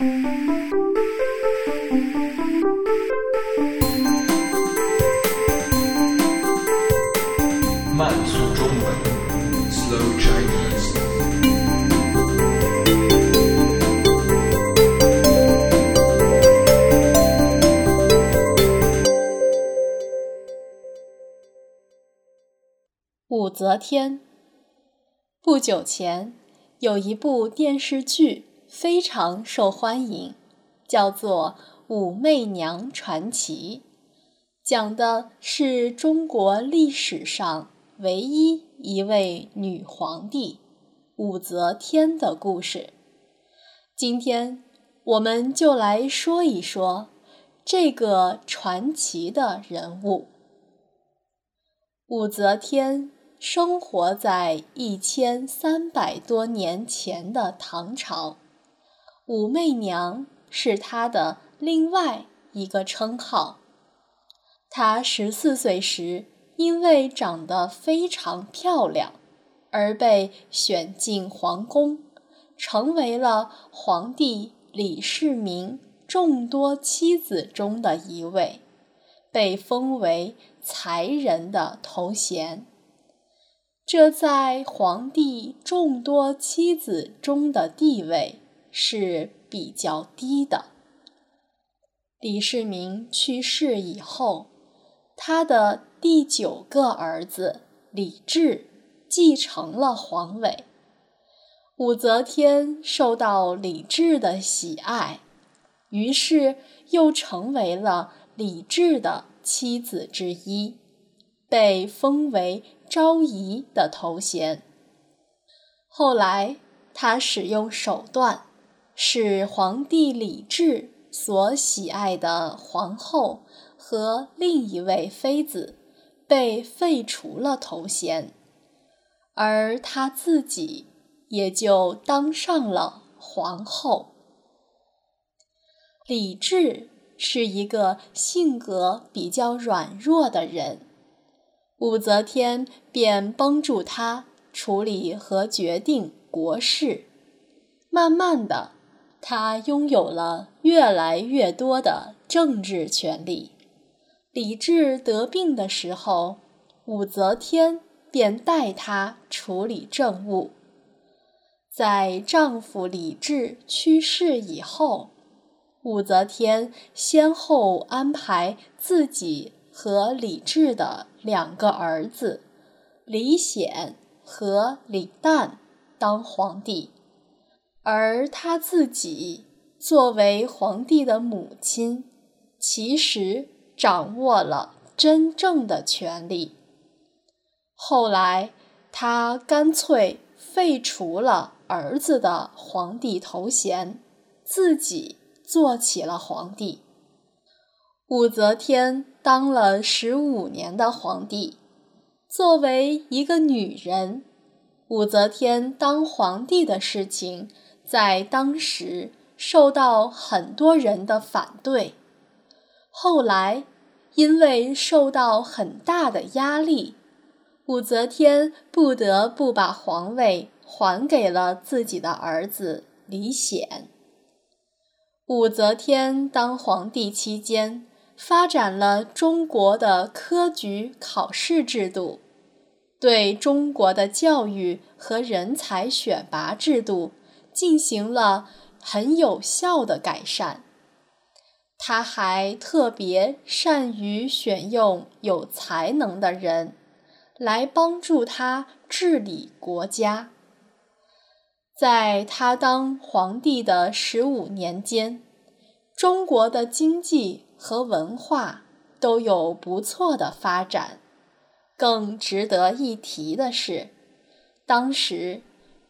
慢速中文，Slow Chinese。武则天。不久前，有一部电视剧非常受欢迎，叫做《武媚娘传奇》，讲的是中国历史上唯一一位女皇帝武则天的故事。今天，我们就来说一说这个传奇的人物——武则天。生活在一千三百多年前的唐朝，武媚娘是她的另外一个称号。她十四岁时，因为长得非常漂亮，而被选进皇宫，成为了皇帝李世民众多妻子中的一位，被封为才人的头衔。这在皇帝众多妻子中的地位是比较低的。李世民去世以后，他的第九个儿子李治继承了皇位。武则天受到李治的喜爱，于是又成为了李治的妻子之一，被封为。昭仪的头衔。后来，他使用手段，是皇帝李治所喜爱的皇后和另一位妃子被废除了头衔，而他自己也就当上了皇后。李治是一个性格比较软弱的人。武则天便帮助他处理和决定国事，慢慢的，他拥有了越来越多的政治权利。李治得病的时候，武则天便代他处理政务。在丈夫李治去世以后，武则天先后安排自己。和李治的两个儿子李显和李旦当皇帝，而他自己作为皇帝的母亲，其实掌握了真正的权力。后来，他干脆废除了儿子的皇帝头衔，自己做起了皇帝。武则天当了十五年的皇帝，作为一个女人，武则天当皇帝的事情在当时受到很多人的反对。后来，因为受到很大的压力，武则天不得不把皇位还给了自己的儿子李显。武则天当皇帝期间。发展了中国的科举考试制度，对中国的教育和人才选拔制度进行了很有效的改善。他还特别善于选用有才能的人，来帮助他治理国家。在他当皇帝的十五年间，中国的经济。和文化都有不错的发展。更值得一提的是，当时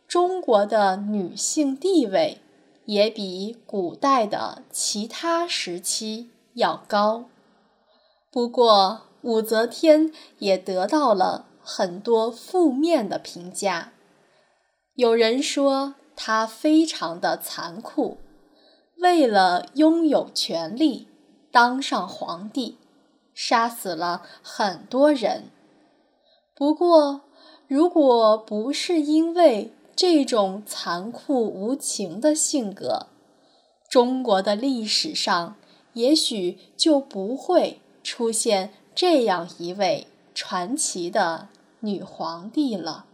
中国的女性地位也比古代的其他时期要高。不过，武则天也得到了很多负面的评价。有人说她非常的残酷，为了拥有权力。当上皇帝，杀死了很多人。不过，如果不是因为这种残酷无情的性格，中国的历史上也许就不会出现这样一位传奇的女皇帝了。